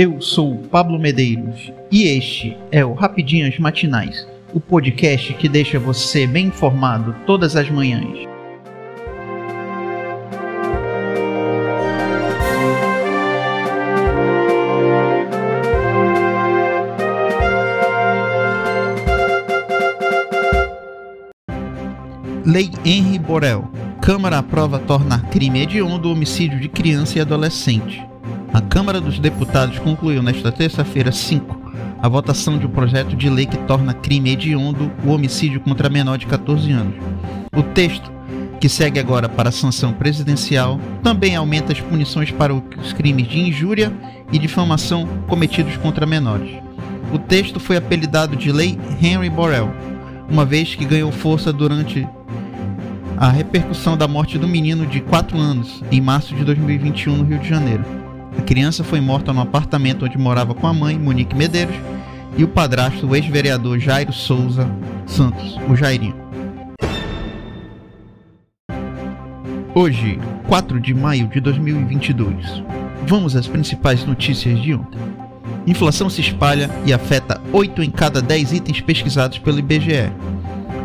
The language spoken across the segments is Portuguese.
Eu sou Pablo Medeiros e este é o Rapidinhas Matinais, o podcast que deixa você bem informado todas as manhãs. Lei Henry Borel. Câmara aprova tornar crime hediondo o homicídio de criança e adolescente. A Câmara dos Deputados concluiu nesta terça-feira 5 a votação de um projeto de lei que torna crime hediondo o homicídio contra menor de 14 anos. O texto, que segue agora para a sanção presidencial, também aumenta as punições para os crimes de injúria e difamação cometidos contra menores. O texto foi apelidado de Lei Henry Borel, uma vez que ganhou força durante a repercussão da morte do menino de 4 anos em março de 2021 no Rio de Janeiro. A criança foi morta no apartamento onde morava com a mãe, Monique Medeiros, e o padrasto, o ex-vereador Jairo Souza Santos, o Jairinho. Hoje, 4 de maio de 2022. Vamos às principais notícias de ontem. Inflação se espalha e afeta 8 em cada 10 itens pesquisados pelo IBGE.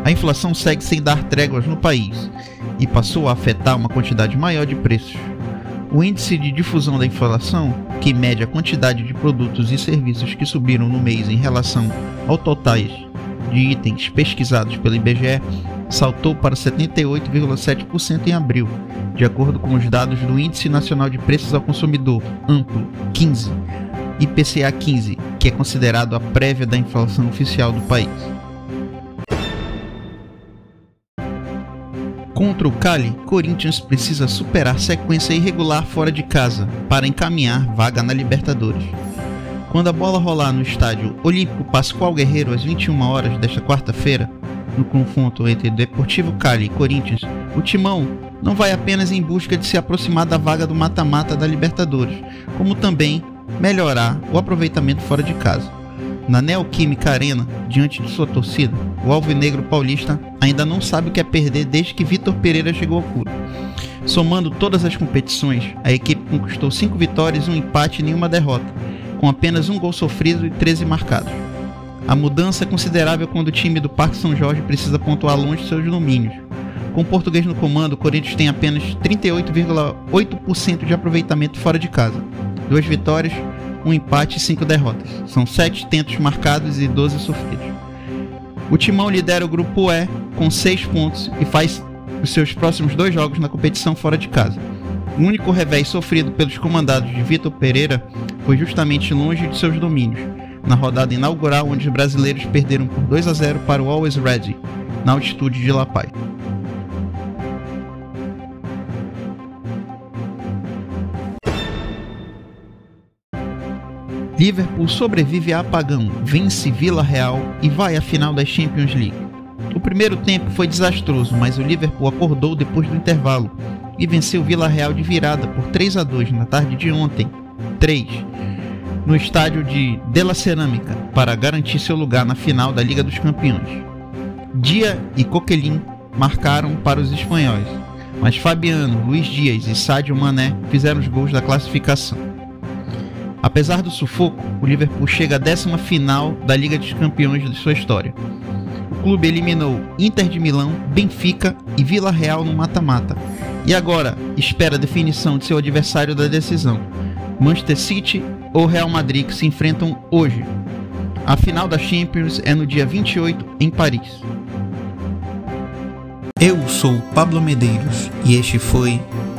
A inflação segue sem dar tréguas no país e passou a afetar uma quantidade maior de preços. O índice de difusão da inflação, que mede a quantidade de produtos e serviços que subiram no mês em relação ao totais de itens pesquisados pelo IBGE, saltou para 78,7% em abril, de acordo com os dados do Índice Nacional de Preços ao Consumidor, amplo 15, IPCA 15, que é considerado a prévia da inflação oficial do país. Contra o Cali, Corinthians precisa superar sequência irregular fora de casa para encaminhar vaga na Libertadores. Quando a bola rolar no estádio Olímpico Pascoal Guerreiro às 21 horas desta quarta-feira, no confronto entre Deportivo Cali e Corinthians, o Timão não vai apenas em busca de se aproximar da vaga do mata-mata da Libertadores, como também melhorar o aproveitamento fora de casa. Na Neoquímica Arena, diante de sua torcida, o alvinegro paulista ainda não sabe o que é perder desde que Vitor Pereira chegou ao clube. Somando todas as competições, a equipe conquistou 5 vitórias, um empate e nenhuma derrota, com apenas um gol sofrido e 13 marcados. A mudança é considerável quando o time do Parque São Jorge precisa pontuar longe de seus domínios. Com o português no comando, o Corinthians tem apenas 38,8% de aproveitamento fora de casa. Duas vitórias, um empate e cinco derrotas. São sete tentos marcados e 12 sofridos. O Timão lidera o grupo E com seis pontos e faz os seus próximos dois jogos na competição fora de casa. O único revés sofrido pelos comandados de Vitor Pereira foi justamente longe de seus domínios, na rodada inaugural onde os brasileiros perderam por 2 a 0 para o Always Ready, na altitude de La Paz. Liverpool sobrevive a apagão, vence Vila Real e vai à final da Champions League. O primeiro tempo foi desastroso, mas o Liverpool acordou depois do intervalo e venceu Vila Real de virada por 3 a 2 na tarde de ontem, 3, no estádio de De La Cerâmica, para garantir seu lugar na final da Liga dos Campeões. Dia e Coquelin marcaram para os espanhóis, mas Fabiano, Luiz Dias e Sadio Mané fizeram os gols da classificação. Apesar do sufoco, o Liverpool chega à décima final da Liga dos Campeões de sua história. O clube eliminou Inter de Milão, Benfica e Vila Real no mata-mata. E agora espera a definição de seu adversário da decisão, Manchester City ou Real Madrid, que se enfrentam hoje. A final da Champions é no dia 28 em Paris. Eu sou Pablo Medeiros e este foi